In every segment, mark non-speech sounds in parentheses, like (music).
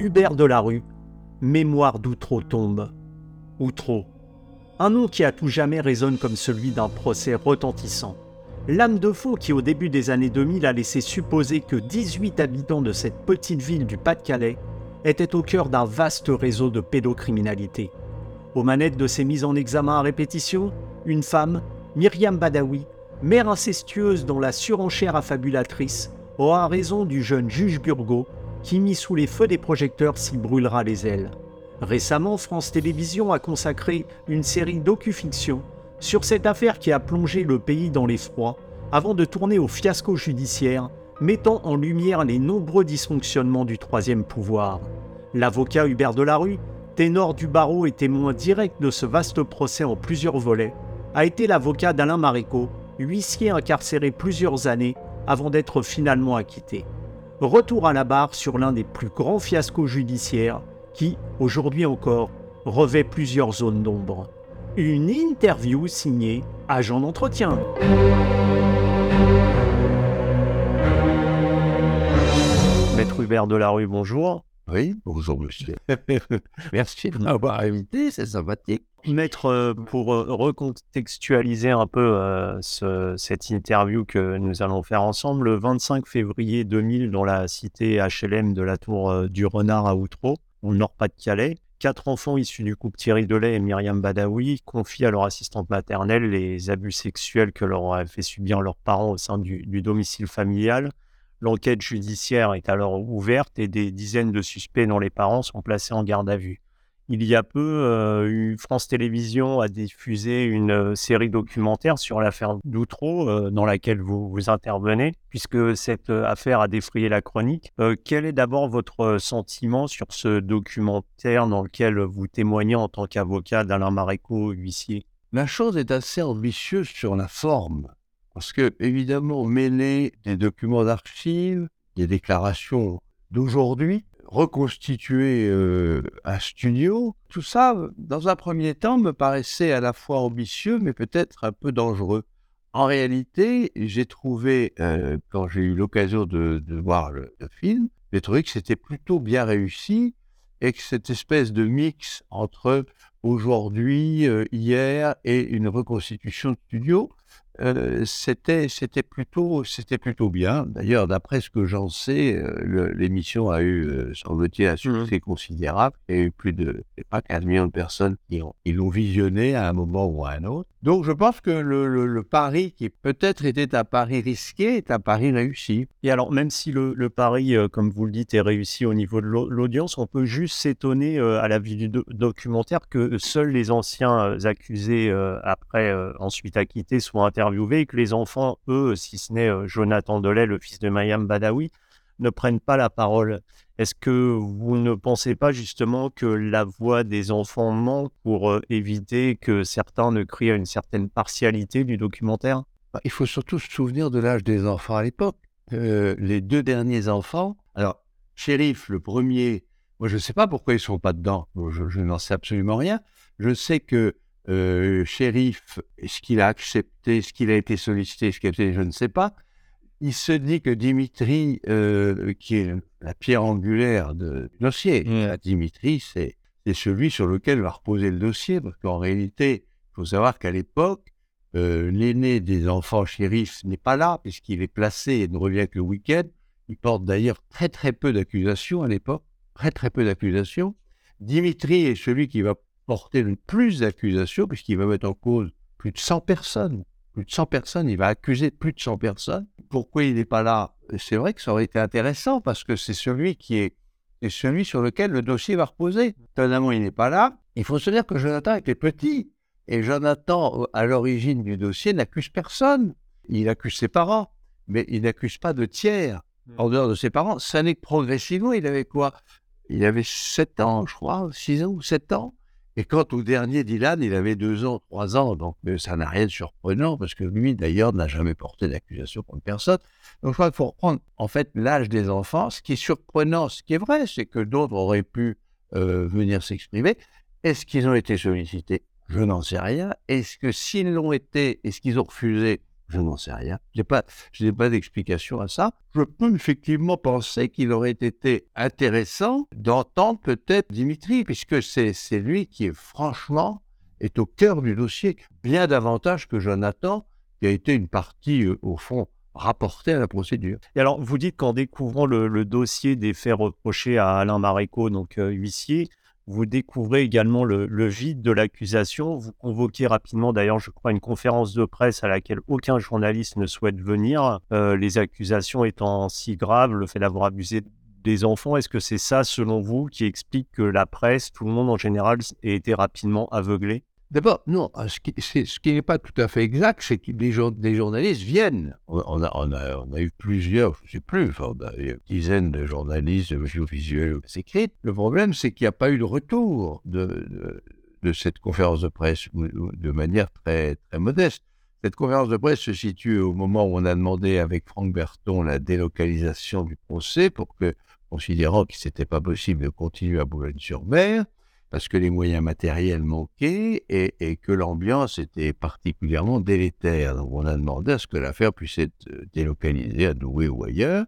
Hubert Delarue, Mémoire d'Outreau tombe. Outreau, un nom qui à tout jamais résonne comme celui d'un procès retentissant. L'âme de fond qui au début des années 2000 a laissé supposer que 18 habitants de cette petite ville du Pas-de-Calais étaient au cœur d'un vaste réseau de pédocriminalité. Aux manettes de ces mises en examen à répétition, une femme, Myriam Badawi, mère incestueuse dont la surenchère affabulatrice aura raison du jeune juge Burgot qui, mis sous les feux des projecteurs, s'y brûlera les ailes. Récemment, France Télévisions a consacré une série docu-fiction sur cette affaire qui a plongé le pays dans l'effroi avant de tourner au fiasco judiciaire, mettant en lumière les nombreux dysfonctionnements du troisième pouvoir. L'avocat Hubert Delarue, ténor du barreau et témoin direct de ce vaste procès en plusieurs volets, a été l'avocat d'Alain Maréco, huissier incarcéré plusieurs années avant d'être finalement acquitté. Retour à la barre sur l'un des plus grands fiascos judiciaires qui, aujourd'hui encore, revêt plusieurs zones d'ombre. Une interview signée Agent d'entretien. Maître Hubert Delarue, bonjour. Oui, bonjour monsieur. (laughs) Merci de m'avoir invité, c'est sympathique. Maître, euh, pour euh, recontextualiser un peu euh, ce- cette interview que nous allons faire ensemble, le 25 février 2000, dans la cité HLM de la Tour du Renard à Outreau, au Nord-Pas-de-Calais, quatre enfants issus du couple Thierry Delay et Myriam Badawi confient à leur assistante maternelle les abus sexuels que leur ont fait subir leurs parents au sein du domicile familial. L'enquête judiciaire est alors ouverte et des dizaines de suspects dont les parents sont placés en garde à vue. Il y a peu, euh, eu- France Télévisions a diffusé une euh, série documentaire sur l'affaire d'Outreau, euh, dans laquelle vous, intervenez, puisque cette affaire a défrayé la chronique. Quel est d'abord votre sentiment sur ce documentaire dans lequel vous témoignez en tant qu'avocat d'Alain Maréco, huissier? La chose est assez ambitieuse sur la forme, parce que évidemment mêler des documents d'archives, des déclarations d'aujourd'hui, reconstituer euh, un studio, tout ça, dans un premier temps, me paraissait à la fois ambitieux, mais peut-être un peu dangereux. En réalité, j'ai trouvé, euh, quand j'ai eu l'occasion de, voir le, le film, j'ai trouvé que c'était plutôt bien réussi et que cette espèce de mix entre aujourd'hui, euh, hier et une reconstitution de studio, euh, c'était c'était plutôt c'était plutôt bien. D'ailleurs, d'après ce que j'en sais, euh, l'émission a eu, euh, semble-t-il, un succès considérable. Il y a eu plus de pas 15 millions de personnes qui ont- qui l'ont visionné à un moment ou à un autre. Donc, je pense que le, le- le pari qui peut-être était un pari risqué est un pari réussi. Et alors, même si le, le pari, euh, comme vous le dites, est réussi au niveau de l'au- l'audience, on peut juste s'étonner euh, à la vue du do- documentaire que seuls les anciens accusés, après ensuite acquittés, soient que les enfants, eux, si ce n'est euh, Jonathan Delay, le fils de Mayam Badawi, ne prennent pas la parole. Est-ce que vous ne pensez pas justement que la voix des enfants manque pour euh, éviter que certains ne crient à une certaine partialité du documentaire? Bah, Il faut surtout se souvenir de l'âge des enfants à l'époque. Euh, les deux derniers enfants, alors, Shérif, le premier, moi je ne sais pas pourquoi ils ne sont pas dedans, je n'en sais absolument rien. Je sais que euh, Shérif, ce qu'il a accepté, ce qu'il a été sollicité, ce qu'il a été, je ne sais pas. Il se dit que Dimitri, euh, qui est la pierre angulaire de- du dossier. Dimitri, c'est c'est celui sur lequel va reposer le dossier, parce qu'en réalité, il faut savoir qu'à l'époque, euh, l'aîné des enfants shérifs n'est pas là, puisqu'il est placé et ne revient que le week-end. Il porte d'ailleurs très très peu d'accusations à l'époque, très très peu d'accusations. Dimitri est celui qui va porter le plus d'accusations, puisqu'il va mettre en cause plus de 100 personnes. Plus de 100 personnes, il va accuser plus de 100 personnes. Pourquoi il n'est pas là? C'est vrai que ça aurait été intéressant, parce que c'est celui qui est, c'est celui sur lequel le dossier va reposer. Étonnamment, il n'est pas là. Il faut se dire que Jonathan était petit. Et Jonathan, à l'origine du dossier, n'accuse personne. Il accuse ses parents, mais il n'accuse pas de tiers en dehors de ses parents. Ça n'est que progressivement, il avait quoi? Il avait 7 ans, je crois, 6 ans ou 7 ans. Et quand au dernier Dylan, il avait 2 ans, 3 ans, donc ça n'a rien de surprenant, parce que lui, d'ailleurs, n'a jamais porté d'accusation contre personne. Donc je crois qu'il faut reprendre, en fait, l'âge des enfants. Ce qui est surprenant, ce qui est vrai, c'est que d'autres auraient pu euh, venir s'exprimer. Est-ce qu'ils ont été sollicités? Je n'en sais rien. Est-ce que s'ils l'ont été, est-ce qu'ils ont refusé? Je n'en sais rien. Je n'ai pas, d'explication à ça. Je peux effectivement penser qu'il aurait été intéressant d'entendre peut-être Dimitri, puisque c'est lui qui est franchement est au cœur du dossier, bien davantage que Jonathan, qui a été une partie, euh, au fond, rapportée à la procédure. Et alors, vous dites qu'en découvrant le, dossier des faits reprochés à Alain Maréco, donc euh, huissier, vous découvrez également le, vide de l'accusation. Vous convoquez rapidement, d'ailleurs, je crois, une conférence de presse à laquelle aucun journaliste ne souhaite venir, euh, les accusations étant si graves, le fait d'avoir abusé des enfants. Est-ce que c'est ça, selon vous, qui explique que la presse, tout le monde en général, ait été rapidement aveuglé D'abord, non, euh, ce qui, n'est pas tout à fait exact, c'est que des, journalistes viennent. On a, eu plusieurs, je ne sais plus, enfin, on a eu une dizaine de journalistes, de visuels écrits. Le problème, c'est qu'il n'y a pas eu de retour de, de, cette conférence de presse de manière très, très modeste. Cette conférence de presse se situe au moment où on a demandé avec Franck Berton la délocalisation du procès pour que, considérant qu'il n'était pas possible de continuer à Boulogne-sur-Mer, parce que les moyens matériels manquaient et, que l'ambiance était particulièrement délétère. Donc on a demandé à ce que l'affaire puisse être euh, délocalisée à Douai ou ailleurs,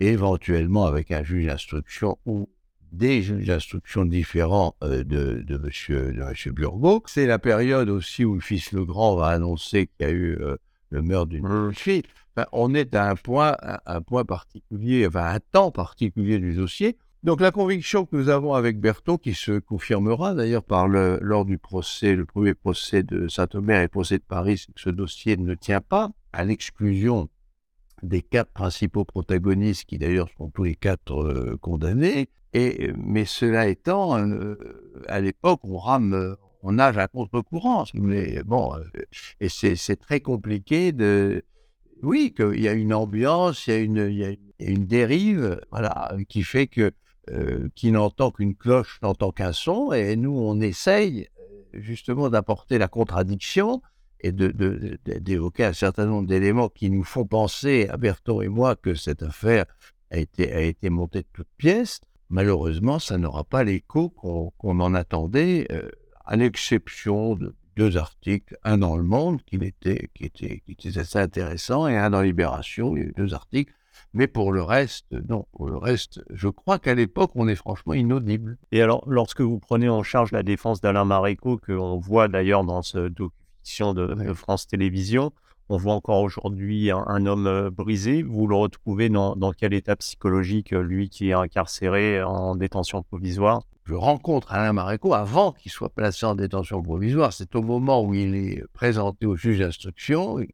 éventuellement avec un juge d'instruction ou des juges d'instruction différents euh, de, de, monsieur, de monsieur Burgot. C'est la période aussi où le fils Legrand va annoncer qu'il y a eu euh, le meurtre d'une fille. on est à un point, un point particulier, enfin un temps particulier du dossier donc la conviction que nous avons avec Berthaud, qui se confirmera d'ailleurs par lors du procès, le premier procès de Saint-Omer et le procès de Paris, c'est que ce dossier ne tient pas à l'exclusion des quatre principaux protagonistes, qui d'ailleurs sont tous les quatre euh, condamnés. Et, mais cela étant, euh, à l'époque, on rame, on nage à contre-courant, mais Bon, euh, et c'est très compliqué de... Oui, qu'il y a une ambiance, il y a une, il y a une dérive, voilà, qui fait que euh, qui n'entend qu'une cloche, n'entend qu'un son, et nous, on essaye euh, justement d'apporter la contradiction et d'évoquer un certain nombre d'éléments qui nous font penser, à Berton et moi, que cette affaire a été, montée de toutes pièces. Malheureusement, ça n'aura pas l'écho qu'on en attendait, euh, à l'exception de deux articles, un dans Le Monde, qui était, qui était, qui était assez intéressant, et un dans Libération, deux articles mais pour le reste, non. Pour le reste, je crois qu'à l'époque, on est franchement inaudible. Et alors, lorsque vous prenez en charge la défense d'Alain Maréco, qu'on voit d'ailleurs dans ce document de, France Télévisions, on voit encore aujourd'hui un, homme euh, brisé. Vous le retrouvez dans, quel état psychologique, euh, lui qui est incarcéré en détention provisoire? Je rencontre Alain Maréco avant qu'il soit placé en détention provisoire. C'est au moment où il est présenté au juge d'instruction. Euh,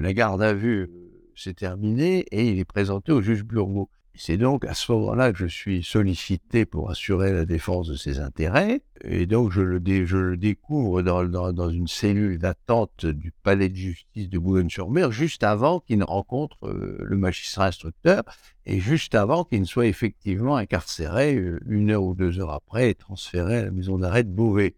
la garde à vue c'est terminé et il est présenté au juge Burgot. C'est donc à ce moment-là que je suis sollicité pour assurer la défense de ses intérêts. Et donc, je le, je le découvre dans, une cellule d'attente du palais de justice de Boulogne-sur-Mer, juste avant qu'il ne rencontre euh, le magistrat instructeur et juste avant qu'il ne soit effectivement incarcéré euh, une heure ou deux heures après et transféré à la maison d'arrêt de Beauvais.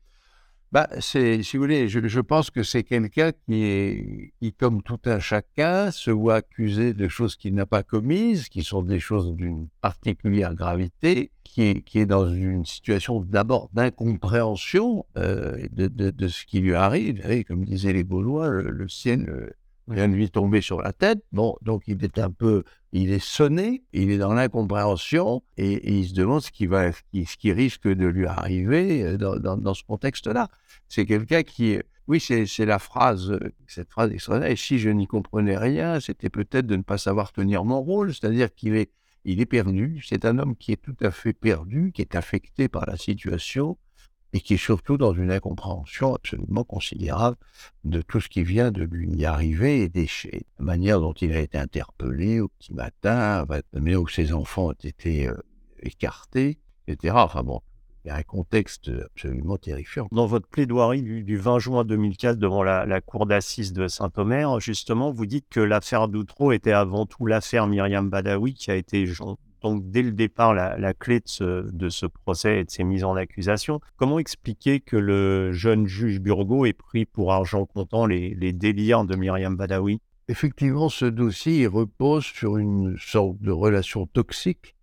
Bah, c'est, si vous voulez, je, pense que c'est quelqu'un qui est, qui, comme tout un chacun, se voit accusé de choses qu'il n'a pas commises, qui sont des choses d'une particulière gravité, qui est, qui est dans une situation d'abord d'incompréhension euh, de, de, ce qui lui arrive. comme disaient les Gaulois, le, ciel euh, vient de lui tomber sur la tête. Bon, donc il est un peu, il est sonné, il est dans l'incompréhension et, il se demande ce qui va, ce qui risque de lui arriver euh, dans, ce contexte-là. C'est quelqu'un qui, oui, c'est la phrase, cette phrase extraordinaire. Et si je n'y comprenais rien, c'était peut-être de ne pas savoir tenir mon rôle, c'est-à-dire qu'il est, il est perdu. C'est un homme qui est tout à fait perdu, qui est affecté par la situation et qui est surtout dans une incompréhension absolument considérable de tout ce qui vient de lui arriver et des la manière dont il a été interpellé au petit matin, la manière où ses enfants ont été euh, écartés, etc. Enfin bon, il y a un contexte absolument terrifiant. Dans votre plaidoirie du, 20 juin 2004 devant la, cour d'assises de Saint-Omer, justement, vous dites que l'affaire Doutreau était avant tout l'affaire Myriam Badawi qui a été donc dès le départ la, clé de ce, procès et de ces mises en accusation. Comment expliquer que le jeune juge Burgot ait pris pour argent comptant les, délires de Myriam Badawi? Effectivement, ce dossier repose sur une sorte de relation toxique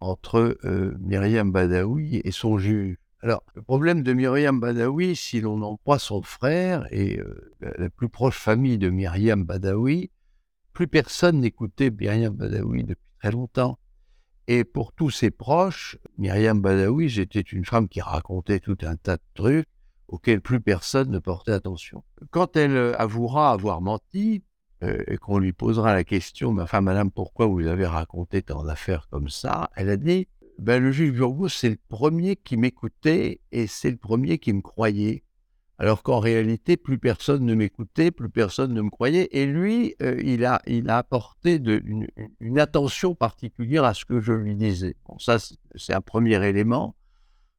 entre euh, Myriam Badawi et son juge. Alors, le problème de Myriam Badawi, si l'on en croit son frère et euh, la plus proche famille de Myriam Badawi, plus personne n'écoutait Myriam Badawi depuis très longtemps. Et pour tous ses proches, Myriam Badawi, c'était une femme qui racontait tout un tas de trucs auxquels plus personne ne portait attention. Quand elle euh, avouera avoir menti, euh, et qu'on lui posera la question, ma femme, madame, pourquoi vous avez raconté tant d'affaires comme ça? Elle a dit, ben, le juge Burgos, c'est le premier qui m'écoutait et c'est le premier qui me croyait. Alors qu'en réalité, plus personne ne m'écoutait, plus personne ne me croyait. Et lui, euh, il, a, apporté une, attention particulière à ce que je lui disais. Bon, ça, c'est un premier élément.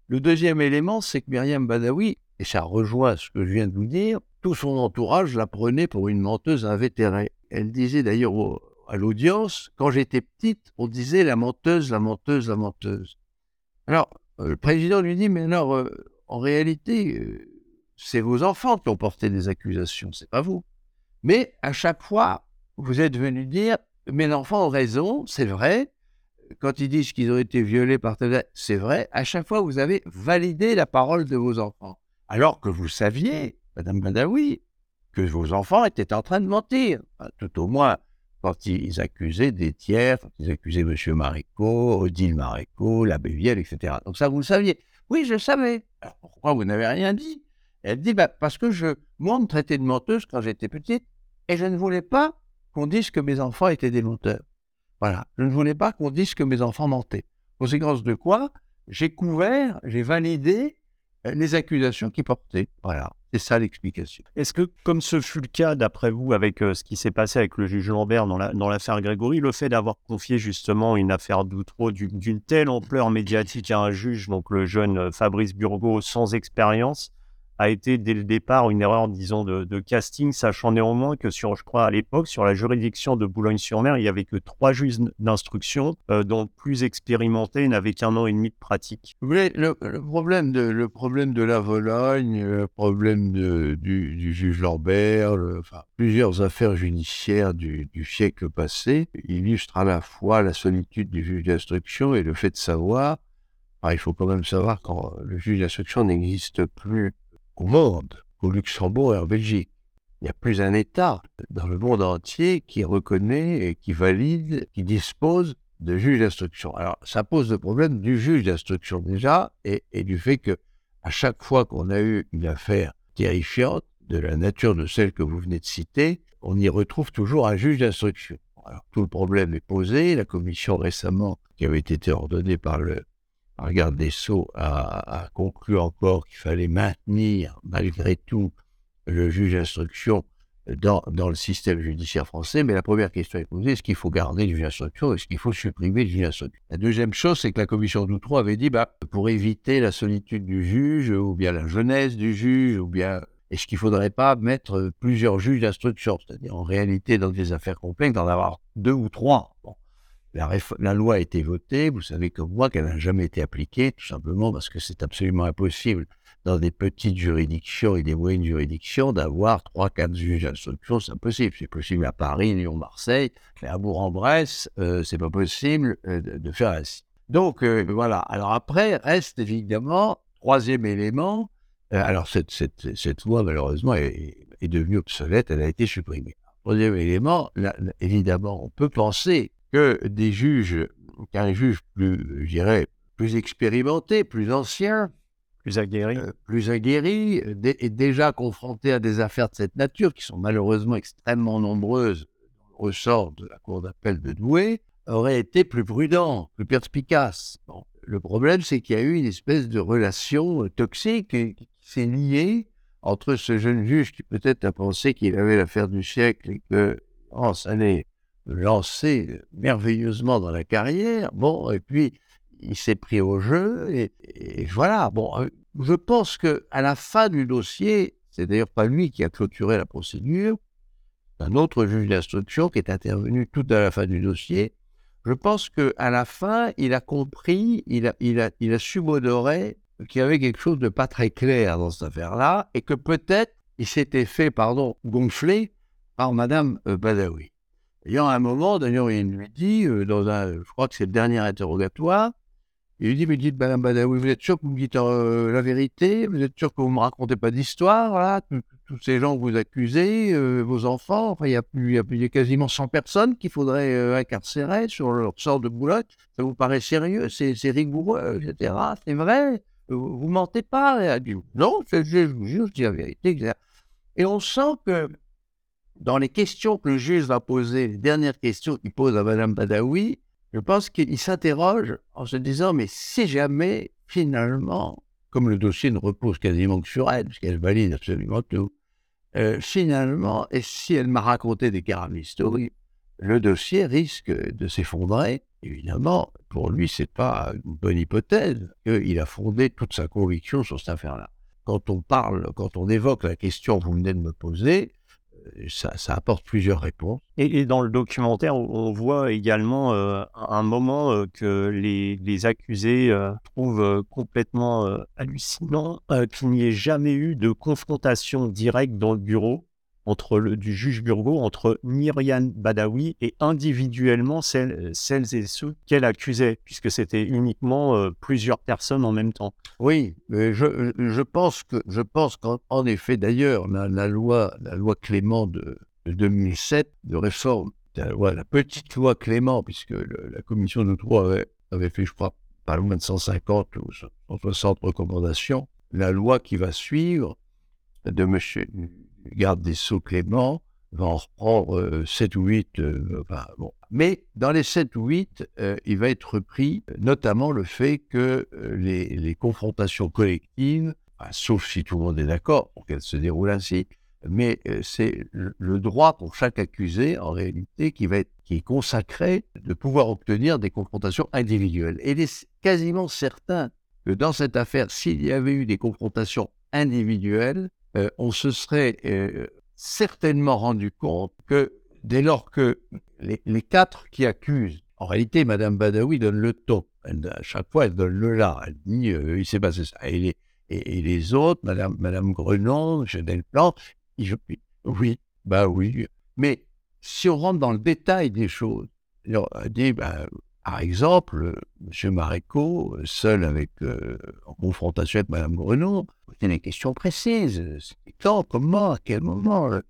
Le deuxième élément, c'est que Myriam Badawi, et ça rejoint ce que je viens de vous dire, tout son entourage la prenait pour une menteuse invétérée. Elle disait d'ailleurs à l'audience, quand j'étais petite, on disait la menteuse, la menteuse, la menteuse. Alors, euh, le président lui dit, mais alors, euh, en réalité, c'est vos enfants qui ont porté des accusations, c'est pas vous. Mais à chaque fois, vous êtes venu dire mes enfants ont raison, c'est vrai. Quand ils disent qu'ils ont été violés par c'est vrai. À chaque fois, vous avez validé la parole de vos enfants. Alors que vous saviez, Madame Badawi, que vos enfants étaient en train de mentir. tout au moins, quand ils accusaient des tiers, quand ils accusaient M. Maréco, Odile Maréco, l'abbé Viel, etc. Donc ça, vous le saviez. Oui, je savais. Alors pourquoi vous n'avez rien dit? Elle dit bah, Parce que je, moi, on me traitait de menteuse quand j'étais petite et je ne voulais pas qu'on dise que mes enfants étaient des menteurs. Voilà. Je ne voulais pas qu'on dise que mes enfants mentaient. Conséquence de quoi J'ai couvert, j'ai validé euh, les accusations qui portaient. Voilà. C'est ça l'explication. Est-ce que, comme ce fut le cas, d'après vous, avec euh, ce qui s'est passé avec le juge Lambert dans l'affaire Grégory, le fait d'avoir confié justement une affaire d'outreau d'une telle ampleur médiatique à un juge, donc le jeune euh, Fabrice Burgot, sans expérience, a été dès le départ une erreur, disons, de, casting, sachant néanmoins que sur, je crois, à l'époque, sur la juridiction de Boulogne-sur-Mer, il n'y avait que trois juges d'instruction, euh, dont plus expérimentés n'avaient qu'un an et demi de pratique. Vous le, problème, de, la Vologne, le problème du, juge Lambert, plusieurs affaires judiciaires du, du siècle passé illustrent à la fois la solitude du juge d'instruction et le fait de savoir il faut quand même savoir quand le juge d'instruction n'existe plus au monde, au Luxembourg et en Belgique. Il n'y a plus un État dans le monde entier qui reconnaît et qui valide, qui dispose de juges d'instruction. Alors, ça pose le problème du juge d'instruction déjà et, du fait que à chaque fois qu'on a eu une affaire terrifiante de la nature de celle que vous venez de citer, on y retrouve toujours un juge d'instruction. Alors, tout le problème est posé. La commission récemment, qui avait été ordonnée par le le garde des a, conclu encore qu'il fallait maintenir, malgré tout, le juge d'instruction dans, dans, le système judiciaire français. Mais la première question est posée, est-ce qu'il faut garder le juge d'instruction Est-ce qu'il faut supprimer le juge d'instruction? La deuxième chose, c'est que la commission d'Outreau avait dit, bah, pour éviter la solitude du juge, ou bien la jeunesse du juge, ou bien est-ce qu'il ne faudrait pas mettre plusieurs juges d'instruction? C'est-à-dire, en réalité, dans des affaires complexes, d'en avoir deux ou trois. La, loi a été votée, vous savez comme moi qu'elle n'a jamais été appliquée, tout simplement parce que c'est absolument impossible dans des petites juridictions et des moyennes juridictions d'avoir trois, quatre juges d'instruction, c'est impossible. C'est possible à Paris, Lyon, Marseille, mais à Bourg-en-Bresse, euh, c'est pas possible euh, de, faire ainsi. Donc euh, voilà. Alors après reste évidemment troisième élément. alors cette, cette, loi malheureusement est, devenue obsolète, elle a été supprimée. Troisième élément, évidemment, on peut penser que des juges, qu'un juge plus, je dirais, plus expérimenté, plus ancien, plus aguerri, euh, plus aguerri, et déjà confronté à des affaires de cette nature qui sont malheureusement extrêmement nombreuses au ressort de la cour d'appel de Douai, aurait été plus prudent, plus perspicace. Le problème, c'est qu'il y a eu une espèce de relation euh, toxique qui s'est liée entre ce jeune juge qui peut-être a pensé qu'il avait l'affaire du siècle et que, oh, ça n'est lancé merveilleusement dans la carrière. Bon, et puis il s'est pris au jeu et, voilà. Bon, euh, je pense que à la fin du dossier, c'est d'ailleurs pas lui qui a clôturé la procédure, un autre juge d'instruction qui est intervenu tout à la fin du dossier. Je pense que à la fin, il a compris, il a, il a, il a su modorer qu'il y avait quelque chose de pas très clair dans cette affaire-là et que peut-être il s'était fait, pardon, gonfler par Madame euh, Badawi. Et à un moment, d'ailleurs, il lui dit, euh, dans un, je crois que c'est le dernier interrogatoire, Il lui dit, mais dites, Madame Badawi, vous êtes sûr que vous me dites euh, la vérité? Vous êtes sûr que vous ne me racontez pas d'histoire là Tous ces gens que vous accusez, euh, vos enfants, enfin, il y, a plus, il, quasiment 100 personnes qu'il faudrait incarcérer sur leur sort de boulotte. Ça vous paraît sérieux? C'est rigoureux, etc. C'est vrai? Vous, mentez pas Non, je, vous dis la vérité. Et on sent que dans les questions que le juge va poser, les dernières questions qu'il pose à Madame Badawi, je pense qu'il s'interroge en se disant, mais si jamais, finalement, comme le dossier ne repose quasiment que sur elle, puisqu'elle valide absolument tout, euh, finalement, et si elle m'a raconté des carames historiques, le dossier risque de s'effondrer. Évidemment, pour lui, c'est pas une bonne hypothèse qu'il a fondé toute sa conviction sur cette affaire-là. Quand on parle, quand on évoque la question que vous venez de me poser, ça, apporte plusieurs réponses. Et, dans le documentaire, on voit également euh, un moment euh, que les, accusés euh, trouvent complètement hallucinant qu'il n'y ait jamais eu de confrontation directe dans le bureau entre le, du juge Burgo, entre Myriam Badawi et individuellement celles, celles et ceux qu'elle accusait, puisque c'était uniquement euh, plusieurs personnes en même temps. Oui, je, je pense que je pense qu'en effet d'ailleurs la, la, loi la loi Clément de, 2007 de réforme la, petite loi Clément puisque la commission de droit avait, avait fait je crois pas loin de 150 ou 160 recommandations la loi qui va suivre de monsieur garde des Sceaux Clément va en reprendre 7 euh, ou 8. Euh, bon. Mais dans les 7 ou 8, euh, il va être repris notamment le fait que les, confrontations collectives, sauf si tout le monde est d'accord pour qu'elles se déroulent ainsi, mais c'est le, droit pour chaque accusé, en réalité, qui, va être, qui est consacré de pouvoir obtenir des confrontations individuelles. Et il est quasiment certain que dans cette affaire, s'il y avait eu des confrontations individuelles, euh, on se serait euh, certainement rendu compte que dès lors que les, quatre qui accusent, en réalité, Madame Badawi donne le ton. à chaque fois, elle donne le là. Elle dit euh, il s'est passé ça. Et les, et, les autres, Madame, Madame Grenon, Genel Plan, oui, bah oui. Mais si on rentre dans le détail des choses, elle dit bah, par exemple, M. Maréco, seul avec, euh, en confrontation avec Mme Grenon, posait des questions précises. C'était quand, comment, à quel moment euh,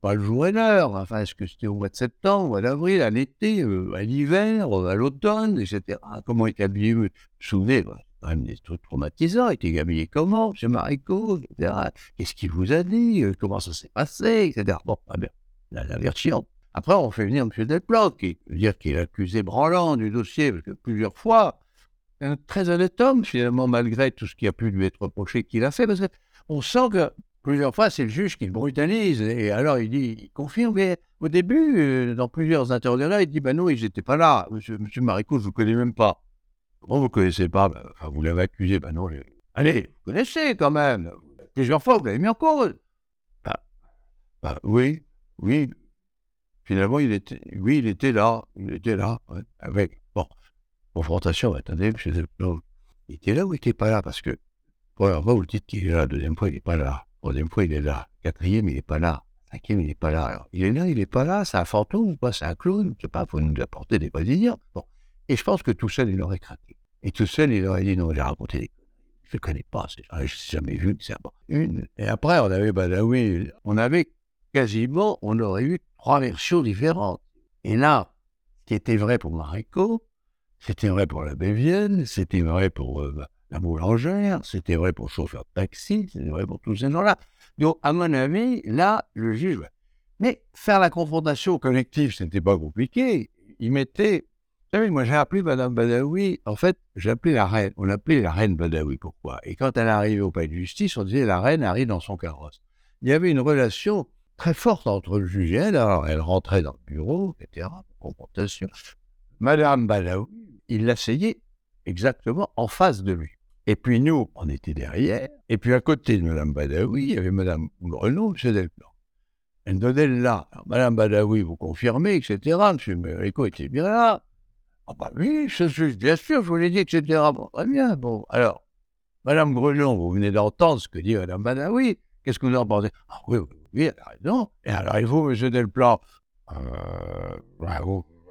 Pas le jour et l'heure. Enfin, est-ce que c'était au mois de septembre, à d'avril, à l'été, euh, à l'hiver, à l'automne, etc. Comment était habillé Vous vous souvenez? Quand même des trucs traumatisants. Il était habillé comment, M. Maréco, etc. Qu'est-ce qu'il vous a dit? Comment ça s'est passé, etc. Bon, ah bien, la version après, on fait venir M. Delplat, qui veut dire qu'il est accusé branlant du dossier, parce que plusieurs fois, un très honnête homme, finalement, malgré tout ce qui a pu lui être reproché qu'il a fait, parce qu'on sent que plusieurs fois, c'est le juge qui le brutalise, et alors il dit, il confirme, mais au début, euh, dans plusieurs interrogatoires, il dit, ben non, ils n'étaient pas là, monsieur, monsieur je ne vous connais même pas. Comment vous ne connaissez pas ben, enfin, Vous l'avez accusé, ben non, allez, vous connaissez quand même, plusieurs fois, vous l'avez mis en cause. Ben, oui, oui, Finalement, il était, oui, il était là, il était là, avec, bon, confrontation, attendez, il était là ou il n'était pas là? Parce que, première fois, vous le dites qu'il est là, deuxième fois, il n'est pas là, troisième fois, il est là, quatrième, il n'est pas là, cinquième, il n'est pas là. Alors, il est là, il n'est pas là, c'est un fantôme ou pas, c'est un clown, je ne sais pas, il faut nous apporter des brésiliens. Bon. Et je pense que tout seul, il aurait craqué. Et tout seul, il aurait dit, non, j'ai raconté des je ne connais pas, je n'ai jamais vu, c'est une. Et après, on avait Badawi, on avait quasiment, on aurait eu trois versions différentes. Et là, ce qui était vrai pour Marico, c'était vrai pour la Bévienne, c'était vrai pour euh, la boulangère, c'était vrai pour le chauffeur de taxi, c'était vrai pour tous ces gens-là. Donc, à mon avis, là, le juge. Mais faire la confrontation collective, ce n'était pas compliqué. Il mettait. Vous savez, moi, j'ai appelé Madame Badawi. En fait, j'ai appelé la reine. On l'appelait la reine Badawi. Pourquoi? Et quand elle arrivait au palais de justice, on disait la reine arrive dans son carrosse. Il y avait une relation très forte entre le juge et elle. Alors, elle rentrait dans le bureau, etc. Confrontation. Madame Badawi, il l'asseyait exactement en face de lui. Et puis nous, on était derrière. Et puis à côté de Madame Badawi, il y avait Madame Grenon, M. Delplan. Elle donnait là. Madame Badawi, vous confirmez, etc. M. Mérico était bien là. Ah bah oui, je suis bien sûr, je vous l'ai dit, etc. Très bien. Bon, alors, Madame Grenon, vous venez d'entendre ce que dit Madame Badawi. Qu'est-ce que vous en pensez? Ah oui, oui, oui, elle a raison. Et alors, il faut, M. Delplan, euh, bah,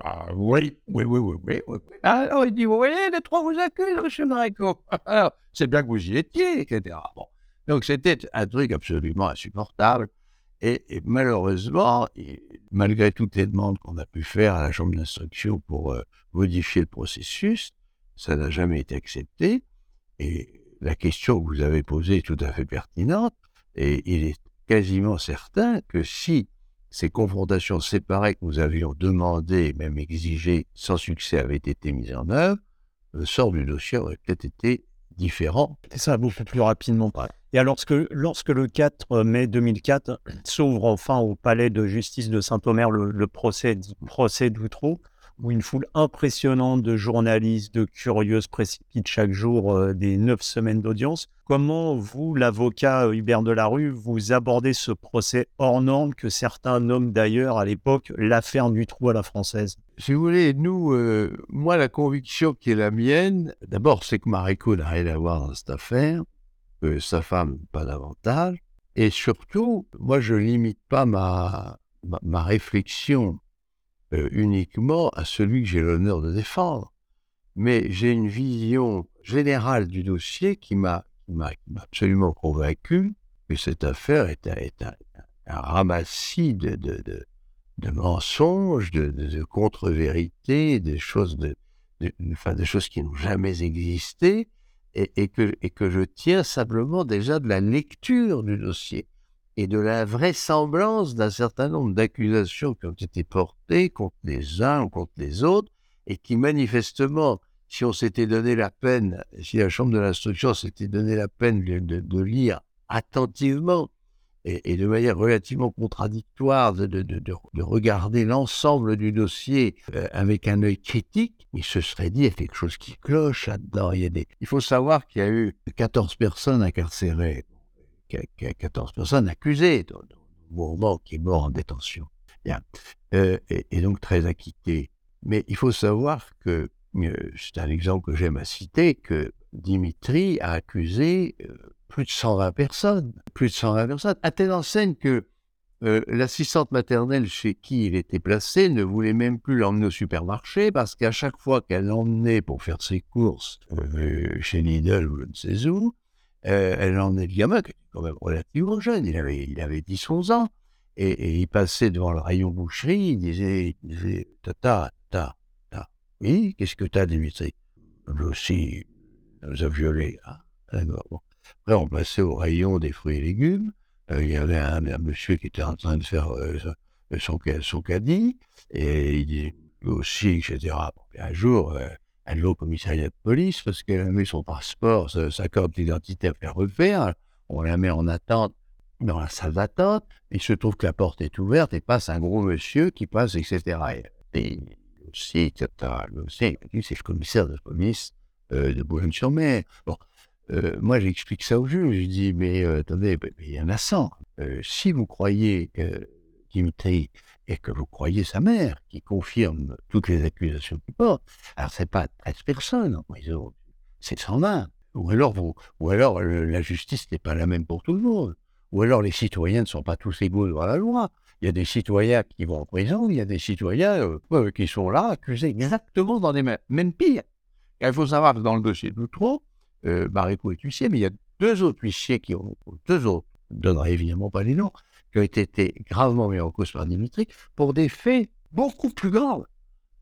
Ah, oui, oui, oui, oui, oui, oui. Alors, il dit, vous voyez, les trois vous accusent, monsieur Marico. (laughs) Alors, c'est bien que vous y étiez, etc. Bon. Donc, c'était un truc absolument insupportable. Et, malheureusement, malgré toutes les demandes qu'on a pu faire à la chambre d'instruction pour euh, modifier le processus, ça n'a jamais été accepté. Et la question que vous avez posée est tout à fait pertinente. Et il est quasiment certain que si ces confrontations séparées que nous avions demandées, même exigées, sans succès, avaient été mises en œuvre, le sort du dossier aurait peut-être été différent. Et ça, beaucoup plus rapidement. Et alors, lorsque, lorsque le 4 mai 2004 s'ouvre enfin au palais de justice de Saint-Omer le, procès procès d'Outreau, où une foule impressionnante de journalistes, de curieuses précipite chaque jour euh, des neuf semaines d'audience. Comment vous, l'avocat euh, Hubert Delarue, vous abordez ce procès hors norme que certains nomment d'ailleurs à l'époque l'affaire du trou à la française? Si vous voulez, nous, euh, moi, la conviction qui est la mienne, d'abord, c'est que Mariko n'a rien à voir dans cette affaire, que sa femme pas davantage, et surtout, moi, je limite pas ma, ma réflexion euh, uniquement à celui que j'ai l'honneur de défendre. Mais j'ai une vision générale du dossier qui m'a absolument convaincu que cette affaire est un, ramassis de, mensonges, de, contre-vérités, des choses, de, enfin, choses qui n'ont jamais existé, et que je tiens simplement déjà de la lecture du dossier et de la vraisemblance d'un certain nombre d'accusations qui ont été portées contre les uns ou contre les autres, et qui manifestement, si on s'était donné la peine, si la Chambre de l'instruction s'était donné la peine de, lire attentivement et, de manière relativement contradictoire, de, regarder l'ensemble du dossier euh, avec un œil critique, il se serait dit, il y a quelque chose qui cloche là-dedans. Il, il faut savoir qu'il y a eu 14 personnes incarcérées 14 personnes accusées, dont Bourbon qui est mort en détention. Bien. Euh, et, donc très acquitté. Mais il faut savoir que, euh, c'est un exemple que j'aime à citer, que Dimitri a accusé euh, plus de 120 personnes. Plus de 120 personnes. À telle enseigne que l'assistante maternelle chez qui il était placé ne voulait même plus l'emmener au supermarché parce qu'à chaque fois qu'elle l'emmenait pour faire ses courses chez Lidl ou je ne sais où, euh, elle en est le gamin, qui était quand même relativement jeune, il avait, il avait 10-11 ans, et, il passait devant le rayon boucherie, il disait, il disait Tata, tata, tata, oui, qu'est-ce que t'as, Dimitri Lui aussi, il nous a violés. Ah, Après, on passait au rayon des fruits et légumes, euh, il y avait un, monsieur qui était en train de faire euh, son, son caddie, et il dit, lui aussi, etc. un jour, elle va au commissariat de police parce qu'elle a mis son passeport, sa, carte d'identité à faire refaire. On la met en attente dans la salle d'attente. Il se trouve que la porte est ouverte et passe un gros monsieur qui passe, etc. Et aussi, c'est le commissaire de police euh, de Boulogne-sur-Mer. Bon, euh, moi, j'explique ça au juge. Je dis, mais euh, attendez, il y en a 100. si vous croyez que Dimitri et que vous croyez sa mère, qui confirme toutes les accusations qu'il porte, alors c'est pas 13 personnes en prison, c'est 120. Ou alors, vous, ou alors la justice n'est pas la même pour tout le monde. Ou alors les citoyens ne sont pas tous égaux devant la loi. Il y a des citoyens qui vont en prison, il y a des citoyens euh, qui sont là accusés exactement dans les mêmes, même pire. il faut savoir que dans le dossier de Loutreau, euh, est huissier, mais il y a deux autres huissiers qui ont, deux autres, je ne donnerai évidemment pas les noms, qui ont été gravement mis en cause par Dimitri pour des faits beaucoup plus graves,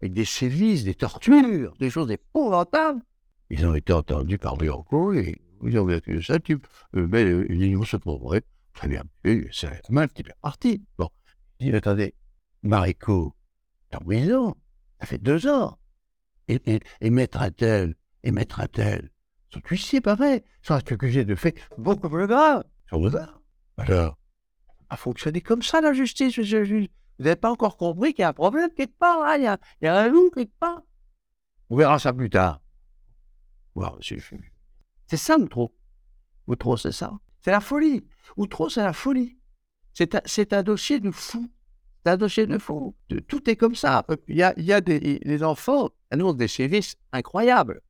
avec des sévices, des tortures, des choses épouvantables. Ils ont été entendus par Bianco et ils ont vécu ça, tu, euh, mais l'union se trouverait très bien. C'est mal qui est parti. Bon, il dit, attendez, Marico, en prison, ça fait deux ans. Et, et, et maître tel et tel sont huissiers, pareil, sont accusés de faits beaucoup plus graves. Alors, a fonctionné comme ça, la justice, monsieur le juge. Vous n'avez pas encore compris qu'il y a un problème quelque part, hein, il, y a, il y a un loup quelque part. On verra ça plus tard. Wow, monsieur le juge. C'est ça, Outreau. Outreau, c'est ça. C'est la folie. Outreau, c'est la folie. C'est un, un dossier de fou. C'est un dossier de fou. Tout est comme ça. Il y a, il y a des, des enfants annoncent des services incroyables.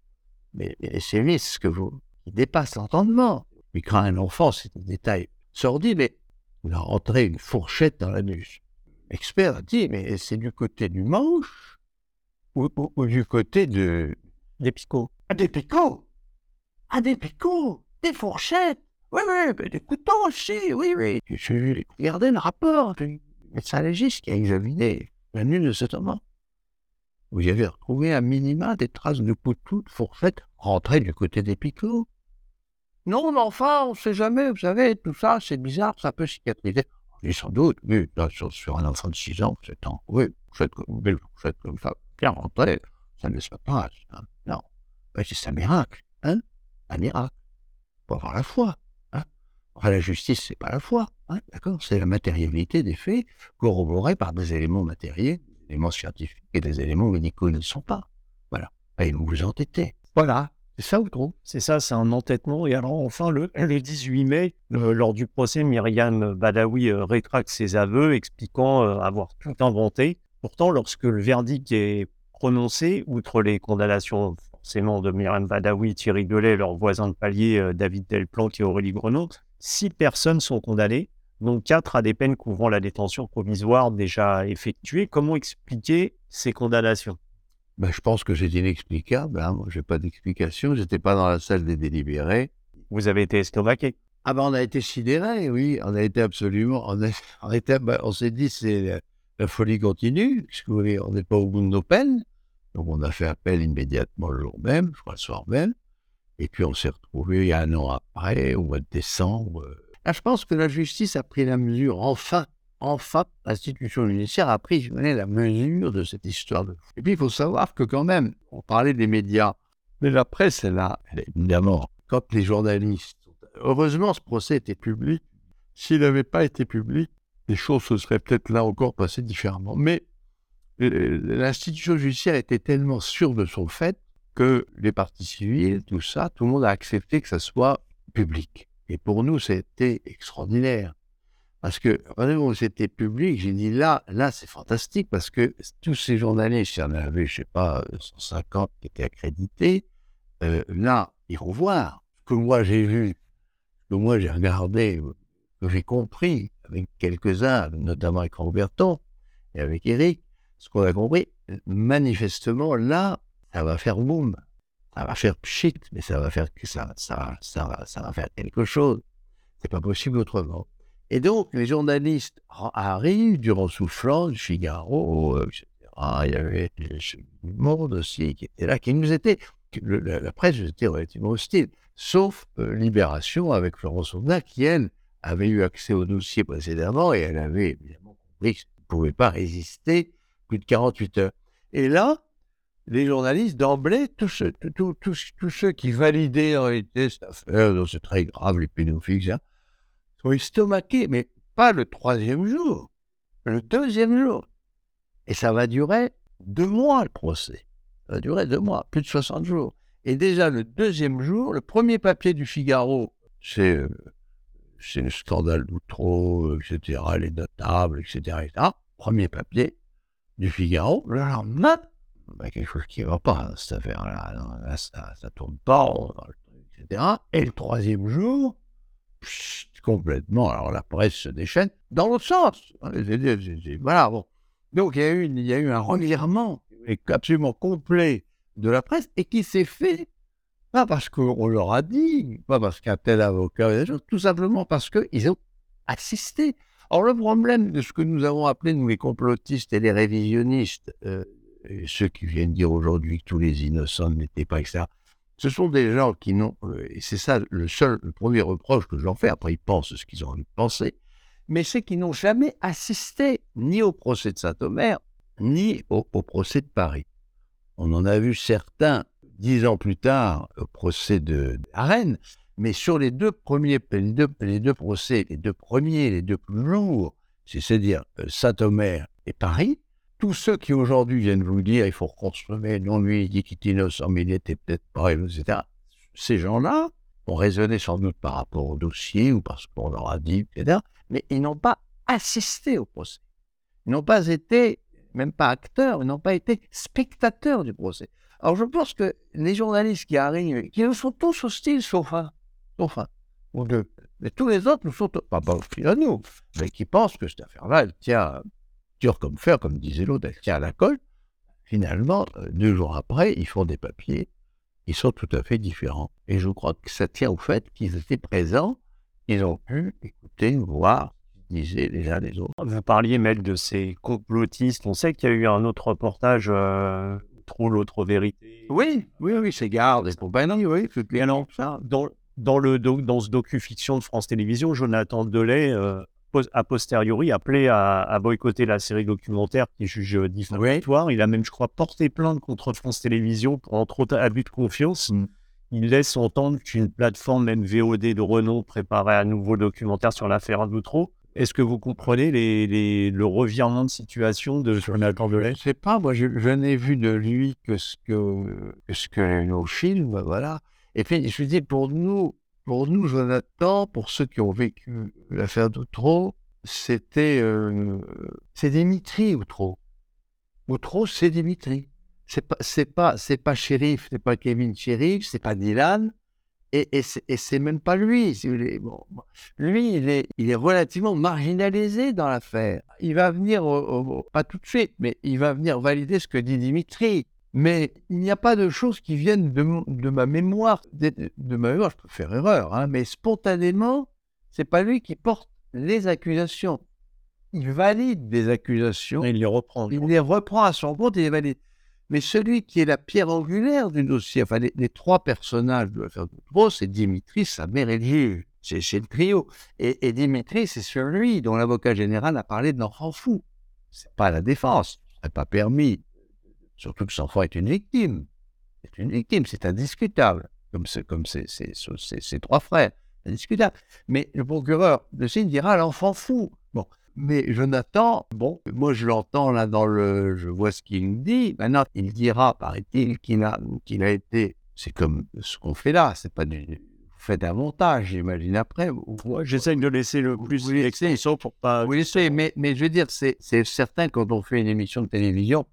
Mais, les services que vous, qui dépassent l'entendement. Mais quand un enfant, c'est un détail sordide, mais il a rentré une fourchette dans l'anus. L'expert a dit, mais c'est du côté du manche ou, du côté de... Des picots. Ah, des picots Ah, des picots Des fourchettes Oui, oui, des couteaux aussi, oui, oui. J'ai regardé le rapport du médecin légiste qui a examiné la nuit de cet homme. Vous y avez retrouvé à minima des traces de couteaux, de fourchettes rentrées du côté des picots. Non, mais enfin, on ne sait jamais, vous savez, tout ça, c'est bizarre, ça peut cicatriser. Et sans doute, oui, sur, un enfant de 6 ans, c'est temps. Oui, belle faites comme ça, bien rentré, ça ne se passe. Hein. Non, c'est un miracle, hein, un miracle. Pour avoir la foi. Hein. La justice, c'est pas la foi, hein, d'accord C'est la matérialité des faits corroborés par des éléments matériels, des éléments scientifiques et des éléments médicaux ne le sont pas. Voilà. Et vous vous entêtez. Voilà. C'est ça trop C'est ça, c'est un entêtement. Et alors, enfin, le, 18 mai, euh, lors du procès, Myriam Badawi euh, rétracte ses aveux, expliquant euh, avoir tout inventé. Pourtant, lorsque le verdict est prononcé, outre les condamnations forcément de Myriam Badawi, Thierry Delay, leur voisin de palier David Delplanque et Aurélie Grenot, six personnes sont condamnées, dont quatre à des peines couvrant la détention provisoire déjà effectuée. Comment expliquer ces condamnations? Ben, je pense que c'est inexplicable. Hein. Moi, je n'ai pas d'explication. Je n'étais pas dans la salle des délibérés. Vous avez été estomaqué Ah ben, on a été sidérés, oui. On a été absolument... On, ben, on s'est dit, c'est la, folie continue. on n'est pas au bout de nos peines. Donc, on a fait appel immédiatement le jour même, je crois le soir même. Et puis, on s'est retrouvés un an après, au mois de décembre. Là, je pense que la justice a pris la mesure, enfin, enfin, l'institution judiciaire a pris la mesure de cette histoire de Et puis, il faut savoir que quand même, on parlait des médias, mais la presse, elle a, évidemment, quand les journalistes... Heureusement, ce procès était public. S'il n'avait pas été public, les choses se seraient peut-être là encore passées différemment. Mais euh, l'institution judiciaire était tellement sûre de son fait que les partis civils, tout ça, tout le monde a accepté que ça soit public. Et pour nous, c'était extraordinaire. Parce que, quand c'était public, j'ai dit là, là, c'est fantastique parce que tous ces journalistes, il y en avait, je sais pas, 150 qui étaient accrédités, euh, là, ils vont voir ce que moi j'ai vu, ce que moi j'ai regardé, que j'ai compris avec quelques-uns, notamment avec Roberton et avec Eric, ce qu'on a compris, manifestement, là, ça va faire boum. Ça va faire pchit, mais ça va faire ça, ça va faire quelque chose. C'est pas possible autrement. Et donc, les journalistes arrivent durant Soufflant, du Figaro, etc. Il y avait le Monde aussi qui était là, qui nous était, la, presse était relativement hostile, sauf euh, Libération avec Florence Aubenas, qui, elle, avait eu accès au dossier précédemment et elle avait évidemment compris qu'elle ne pouvait pas résister plus de 48 heures. Et là, les journalistes, d'emblée, tous, ceux qui validaient en réalité cette affaire, c'est très grave, les pédophiles, etc., estomaqués, mais pas le troisième jour, le deuxième jour. Et ça va durer deux mois, le procès. Ça va durer deux mois, plus de 60 jours. Et déjà, le deuxième jour, le premier papier du Figaro, c'est euh, le scandale d'Outreau, etc., les notables, etc., etc. Premier papier du Figaro. Le lendemain, ben, quelque chose qui ne va pas, cette affaire-là. ça ne tourne pas, etc. Et le troisième jour, complètement. Alors la presse se déchaîne dans l'autre sens. Voilà. Donc il y, a eu, un revirement absolument complet de la presse et qui s'est fait pas parce qu'on leur a dit, pas parce qu'un tel avocat, tout simplement parce qu'ils ont assisté. Alors le problème de ce que nous avons appelé, nous les complotistes et les révisionnistes, euh, ceux qui viennent dire aujourd'hui que tous les innocents n'étaient pas, etc., ce sont des gens qui n'ont, euh, et c'est ça le seul, le premier reproche que j'en fais, après ils pensent ce qu'ils ont envie de penser, mais c'est qu'ils n'ont jamais assisté ni au procès de Saint-Omer, ni au, procès de Paris. On en a vu certains dix ans plus tard au procès de, Rennes, mais sur les deux premiers, les deux, procès, les deux premiers, les deux plus lourds, c'est-à-dire euh, Saint-Omer et Paris, tous ceux qui aujourd'hui viennent vous dire il faut reconstruire, non, lui, il dit qu'il était innocent, mais il n'était peut-être pas, etc. Ces gens-là ont raisonné sans doute par rapport au dossier ou parce qu'on leur a dit, etc. Mais ils n'ont pas assisté au procès. Ils n'ont pas été, même pas acteurs, ils n'ont pas été spectateurs du procès. Alors je pense que les journalistes qui arrivent, qui sont tous hostiles sauf un, sauf un ou deux. Mais tous les autres nous sont, pas, pas hostiles à nous, mais qui pensent que cette affaire-là, elle tient dur comme fer, comme disait l'autre, elle tient à la colle. finalement, euh, deux jours après, ils font des papiers qui sont tout à fait différents. Et je crois que ça tient au fait qu'ils étaient présents, ils ont pu écouter, voir, disaient les uns les autres. Vous parliez, Mel, de ces complotistes. On sait qu'il y a eu un autre reportage, euh, Trop l'autre vérité. Oui, oui, oui, c'est garde, c'est pour oui, clairement ça. Dans, dans, le dans ce docu-fiction de France Télévisions, Jonathan Delay, euh, a posteriori, appelé à, boycotter la série documentaire qui juge diffamatoire. Il a même, je crois, porté plainte contre France Télévisions pour entre autres abus de confiance. Mm. Il laisse entendre qu'une plateforme MVOD de renom préparait un nouveau documentaire sur l'affaire Doutreau. Est-ce que vous comprenez les, le revirement de situation de Jonathan Delay Je ne sais pas, moi je, n'ai vu de lui que ce que, que ce que nos films, voilà. Et puis je dis pour nous, pour nous, Jonathan, pour ceux qui ont vécu l'affaire d'Outreau, c'était euh, c'est Dimitri Outreau. Outreau, c'est Dimitri. C'est pas c'est pas c'est pas Shérif, c'est pas Kevin Shérif, c'est pas Dylan, et, et c'est même pas lui. lui, il est il est relativement marginalisé dans l'affaire. Il va venir, pas tout de suite, mais il va venir valider ce que dit Dimitri. Mais il n'y a pas de choses qui viennent de, ma mémoire. De, ma mémoire, je peux faire erreur, hein, mais spontanément, c'est pas lui qui porte les accusations. Il valide des accusations. il les reprend. Il les reprend à son compte et les valide. Mais celui qui est la pierre angulaire du dossier, enfin les, trois personnages de l'affaire de c'est Dimitri, sa mère et le juge. C'est le trio. Et, Dimitri, c'est celui dont l'avocat général a parlé de l'enfant fou. C'est pas la défense. Ce serait pas permis Surtout que son enfant est une victime. C'est une victime, c'est indiscutable, comme, comme ses, trois frères. Indiscutable. Mais le procureur de Signe dira l'enfant fou. Bon. Mais Jonathan, bon, moi je l'entends là dans le. Je vois ce qu'il dit. Maintenant, il dira, paraît-il, qu'il a, qu'il a été. C'est comme ce qu'on fait là, c'est pas du. Vous faites un montage, j'imagine après. J'essaie de laisser le plus d'expression pour pas. Oui, mais, mais je veux dire, c'est certain quand on fait une émission de télévision,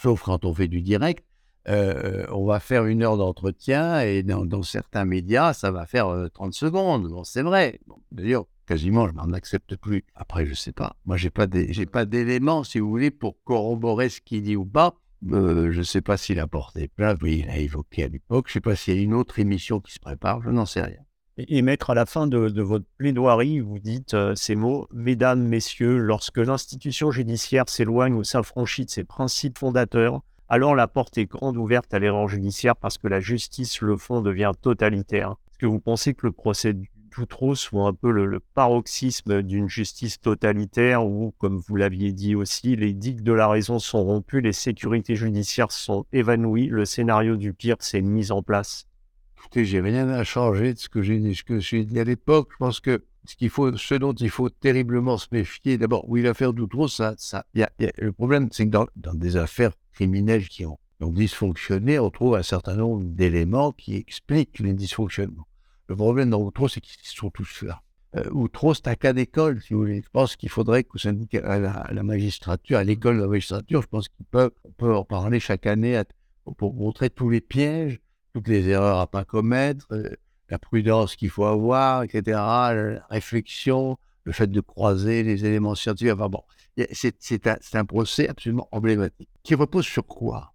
sauf quand on fait du direct, euh, on va faire une heure d'entretien et dans, certains médias, ça va faire 30 euh, secondes. Bon, c'est vrai. D'ailleurs, quasiment, je n'en accepte plus. Après, je ne sais pas. Moi, je n'ai pas d'éléments, si vous voulez, pour corroborer ce qu'il dit ou pas. Euh, je ne sais pas s'il a porté plainte. Oui, il a évoqué à l'époque. Je ne sais pas s'il y a une autre émission qui se prépare. Je n'en sais rien. Et, mettre à la fin de, votre plaidoirie, vous dites ces mots Mesdames, Messieurs, lorsque l'institution judiciaire s'éloigne ou s'affranchit de ses principes fondateurs, alors la porte est grande ouverte à l'erreur judiciaire parce que la justice, le fond, devient totalitaire. Est-ce que vous pensez que le procès trop soit un peu le, paroxysme d'une justice totalitaire où, comme vous l'aviez dit aussi, les digues de la raison sont rompues, les sécurités judiciaires sont évanouies, le scénario du pire s'est mis en place? Écoutez, j'ai rien à changer de ce que j'ai dit, à l'époque. Je pense que ce, dont il faut terriblement se méfier, d'abord, oui, l'affaire d'Outreau, ça, ça, y a, le problème, c'est que dans, des affaires criminelles qui ont, dysfonctionné, on trouve un certain nombre d'éléments qui expliquent les dysfonctionnements. Le problème dans Outreau, c'est qu'ils sont tous là. Euh, Outreau, c'est un cas d'école, si vous voulez. Je pense qu'il faudrait que ça indique à la, magistrature, à l'école de la magistrature, je pense qu'on peut en parler chaque année pour montrer tous les pièges toutes les erreurs à pas commettre, euh, la prudence qu'il faut avoir, etc., la réflexion, le fait de croiser les éléments scientifiques. Enfin bon, c'est un, un, procès absolument emblématique. Qui repose sur quoi?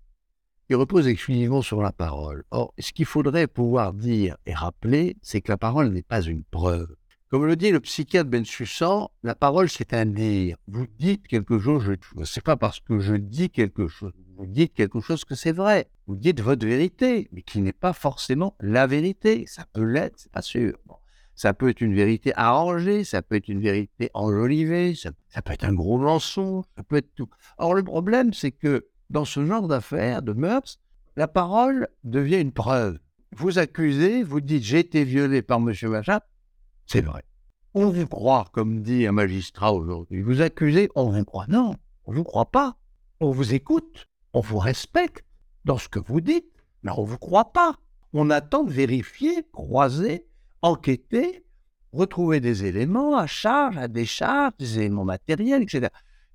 Il repose exclusivement sur la parole. Or, ce qu'il faudrait pouvoir dire et rappeler, c'est que la parole n'est pas une preuve. Comme le dit le psychiatre Bensussan, la parole, c'est un dire. Vous dites quelque chose, je sais pas parce que je dis quelque chose. Vous dites quelque chose que c'est vrai. Vous dites votre vérité, mais qui n'est pas forcément la vérité. Ça peut l'être, c'est pas sûr. Ça peut être une vérité arrangée, ça peut être une vérité enjolivée, ça, peut être un gros mensonge, ça peut être tout. Or, le problème, c'est que dans ce genre d'affaires, de meurtres, la parole devient une preuve. Vous accusez, vous dites j'ai été violé par M. Machin, c'est vrai. On vous croit, comme dit un magistrat aujourd'hui. Vous accusez, on vous croit. Non, on ne vous croit pas. On vous écoute, on vous respecte dans ce que vous dites, mais on ne vous croit pas. On attend de vérifier, croiser, enquêter, retrouver des éléments à charge, à décharge, des éléments matériels, etc.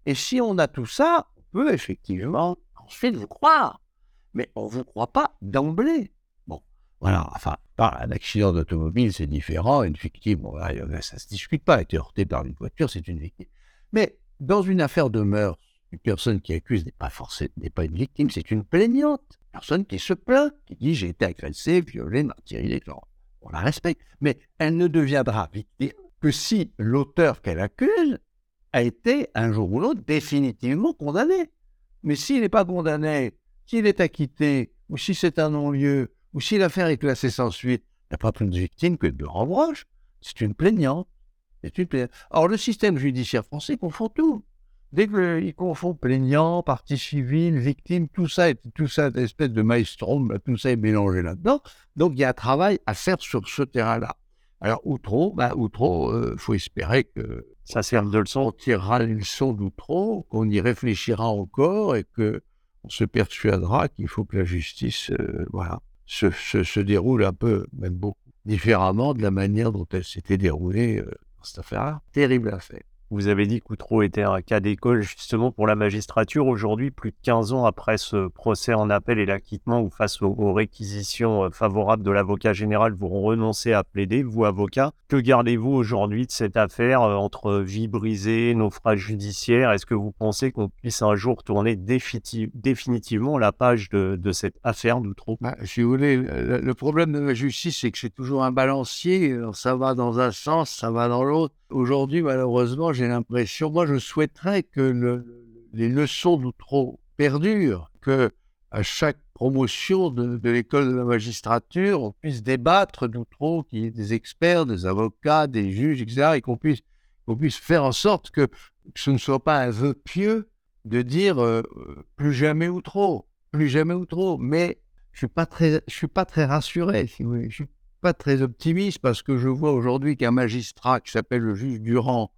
Et si on a tout ça, on peut effectivement ensuite vous croire. Mais on ne vous croit pas d'emblée. Bon, voilà, enfin, un accident d'automobile, c'est différent. Une victime, ça ne se discute pas. Être heurté par une voiture, c'est une victime. Mais dans une affaire de meurtre, Une personne qui accuse n'est pas forcément n'est pas une victime, c'est une plaignante. Une personne qui se plaint, qui dit j'ai été agressé, violé, martyrisé, on la respecte. Mais elle ne deviendra victime que si l'auteur qu'elle accuse a été un jour ou l'autre définitivement condamné. Mais s'il n'est pas condamné, s'il est acquitté, ou si c'est un non-lieu, ou si l'affaire est classée sans suite, il n'y a pas plus de victime que de renvoie. C'est une plaignante. C'est une plaignante. Or, le système judiciaire français confond tout. Dès qu'il confond plaignant, partie civile, victime, tout ça, tout ça, une espèce de maelstrom, tout ça est mélangé là-dedans. Donc, il y a un travail à faire sur ce terrain-là. Alors, Outreau, bah, Outreau, il euh, faut espérer que ça serve de leçon. On tirera les leçons d'Outreau, qu'on y réfléchira encore et que on se persuadera qu'il faut que la justice, euh, voilà, se, se, déroule un peu, même beaucoup différemment de la manière dont elle s'était déroulée euh, dans cette affaire-là. Terrible affaire. Vous avez dit qu'Outreau était un cas d'école justement pour la magistrature. Aujourd'hui, plus de 15 ans après ce procès en appel et l'acquittement ou face aux, réquisitions euh, favorables de l'avocat général, vous renoncez à plaider, vous avocat. Que gardez-vous aujourd'hui de cette affaire euh, entre vie brisée, naufrage judiciaire? Est-ce que vous pensez qu'on puisse un jour tourner définitivement la page de, cette affaire d'Outreau bah, Si vous voulez, le problème de la justice, c'est que c'est toujours un balancier. Ça va dans un sens, ça va dans l'autre. Aujourd'hui, malheureusement, j'ai l'impression, moi, je souhaiterais que les leçons d'Outreau perdurent, que à chaque promotion de, l'école de la magistrature, on puisse débattre d'Outreau, qu'il y ait des experts, des avocats, des juges, etc., et qu'on puisse, faire en sorte que, ce ne soit pas un vœu pieux de dire euh, plus jamais Outreau, plus jamais Outreau. Mais je suis suis pas très rassuré. Si vous voulez. Pas très optimiste parce que je vois aujourd'hui qu'un magistrat qui s'appelle le juge Durand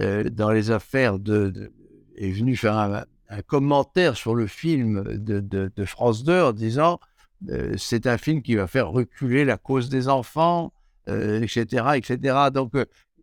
euh, dans les affaires de, est venu faire un, commentaire sur le film de, France 2 en disant euh, c'est un film qui va faire reculer la cause des enfants, etc., euh, etc. Donc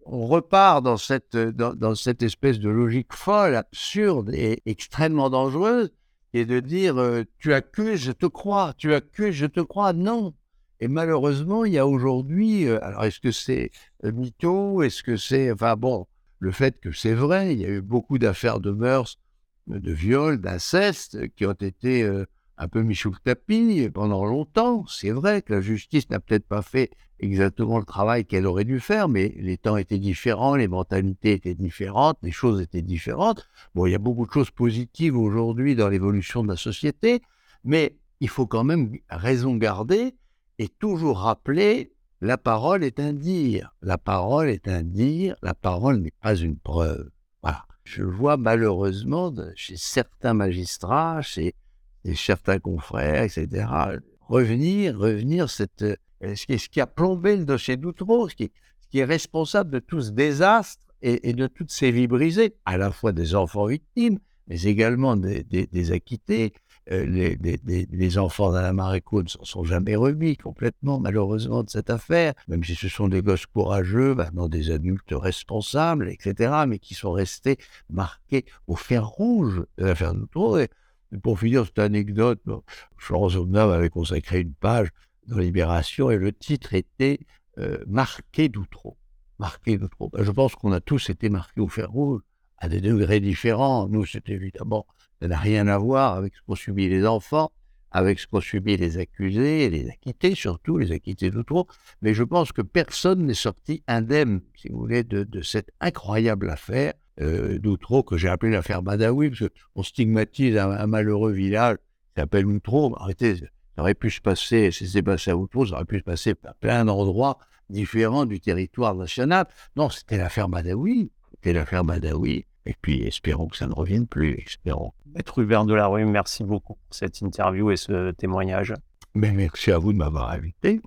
on repart dans cette, dans, cette espèce de logique folle, absurde et extrêmement dangereuse, et de dire tu accuses, je te crois, tu accuses, je te crois. Non, et malheureusement, il y a aujourd'hui, euh, alors est-ce que c'est euh, mytho? Est-ce que c'est. Enfin bon, le fait que c'est vrai, il y a eu beaucoup d'affaires de mœurs, de viol, d'inceste qui ont été euh, un peu mis sous le tapis pendant longtemps. C'est vrai que la justice n'a peut-être pas fait exactement le travail qu'elle aurait dû faire, mais les temps étaient différents, les mentalités étaient différentes, les choses étaient différentes. Bon, il y a beaucoup de choses positives aujourd'hui dans l'évolution de la société, mais il faut quand même raison garder et toujours rappeler la parole est un dire. La parole est un dire, la parole n'est pas une preuve. Voilà. Je vois malheureusement chez certains magistrats, chez, certains confrères, etc., revenir, revenir cette, euh, ce, qui, ce qui a plombé le dossier d'Outreau, ce qui, est responsable de tout ce désastre et, de toutes ces vies brisées, à la fois des enfants victimes, mais également des acquittés, euh, les, enfants d'Alain Maréco ne s'en sont jamais remis complètement, malheureusement, de cette affaire, même si ce sont des gosses courageux, maintenant des adultes responsables, etc., mais qui sont restés marqués au fer rouge de l'affaire Noutreau. Pour finir cette anecdote, Florence Omnam avait consacré une page dans Libération et le titre était euh, Marqué d'Outreau. Marqué d'Outreau. Ben, je pense qu'on a tous été marqués au fer rouge à des degrés différents. Nous, c'est évidemment ça n'a rien à voir avec ce qu'ont subi les enfants, avec ce qu'ont subi les accusés, les acquittés, surtout les acquittés de trop. Mais je pense que personne n'est sorti indemne, si vous voulez, de, cette incroyable affaire euh, d'Outreau que j'ai appelée l'affaire Badawi, parce qu'on stigmatise un, malheureux village qui s'appelle Outreau. Arrêtez, ça aurait pu se passer, si c'est passé à Outreau, ça aurait pu se passer à plein d'endroits différents du territoire national. Non, c'était l'affaire Badawi. C'était l'affaire Badawi. Et puis, espérons que ça ne revienne plus. Espérons. Maître Hubert Delarue, merci beaucoup pour cette interview et ce témoignage. Mais merci à vous de m'avoir invité.